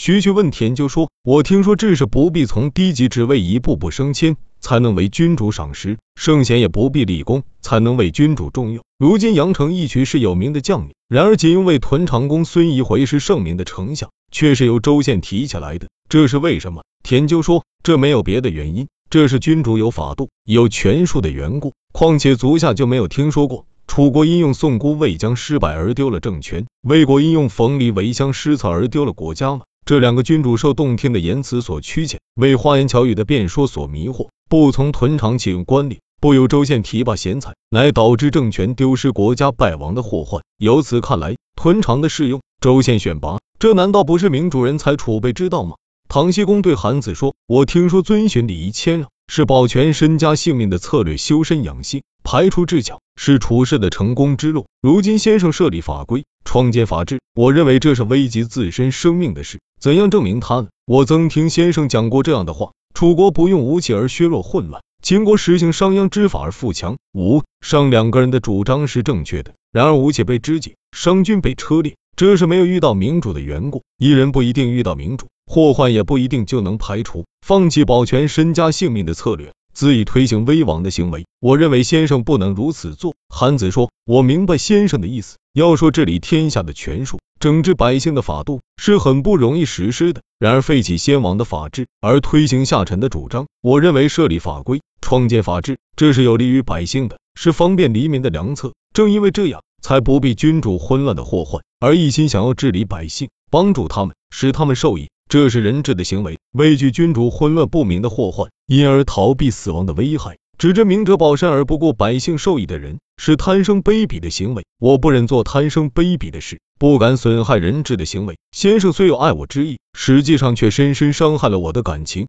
徐徐问田纠说：“我听说志士不必从低级职位一步步升迁，才能为君主赏识；圣贤也不必立功，才能为君主重用。如今杨成一渠是有名的将领，然而仅因为屯长公孙仪回是盛名的丞相，却是由州县提起来的，这是为什么？”田纠说：“这没有别的原因，这是君主有法度、有权术的缘故。况且足下就没有听说过。”楚国因用宋姑魏将失败而丢了政权，魏国因用冯离为相失策而丢了国家吗？这两个君主受动听的言辞所曲解，为花言巧语的辩说所迷惑，不从屯长启用官吏，不由州县提拔贤才，乃导致政权丢失、国家败亡的祸患。由此看来，屯长的适用、州县选拔，这难道不是明主人才储备之道吗？唐僖公对韩子说：“我听说遵循礼仪谦让是保全身家性命的策略，修身养性。”排除智巧是处事的成功之路。如今先生设立法规，创建法制，我认为这是危及自身生命的事。怎样证明他呢？我曾听先生讲过这样的话：楚国不用武器而削弱混乱，秦国实行商鞅之法而富强。吴、商两个人的主张是正确的，然而吴起被肢解，商军被车裂，这是没有遇到明主的缘故。一人不一定遇到明主，祸患也不一定就能排除。放弃保全身家性命的策略。恣意推行威王的行为，我认为先生不能如此做。韩子说：“我明白先生的意思。要说治理天下的权术，整治百姓的法度，是很不容易实施的。然而废弃先王的法治，而推行下臣的主张，我认为设立法规，创建法治，这是有利于百姓的，是方便黎民的良策。正因为这样，才不必君主混乱的祸患，而一心想要治理百姓，帮助他们，使他们受益。”这是人质的行为，畏惧君主混乱不明的祸患，因而逃避死亡的危害，指着明哲保身而不顾百姓受益的人，是贪生卑鄙的行为。我不忍做贪生卑鄙的事，不敢损害人质的行为。先生虽有爱我之意，实际上却深深伤害了我的感情。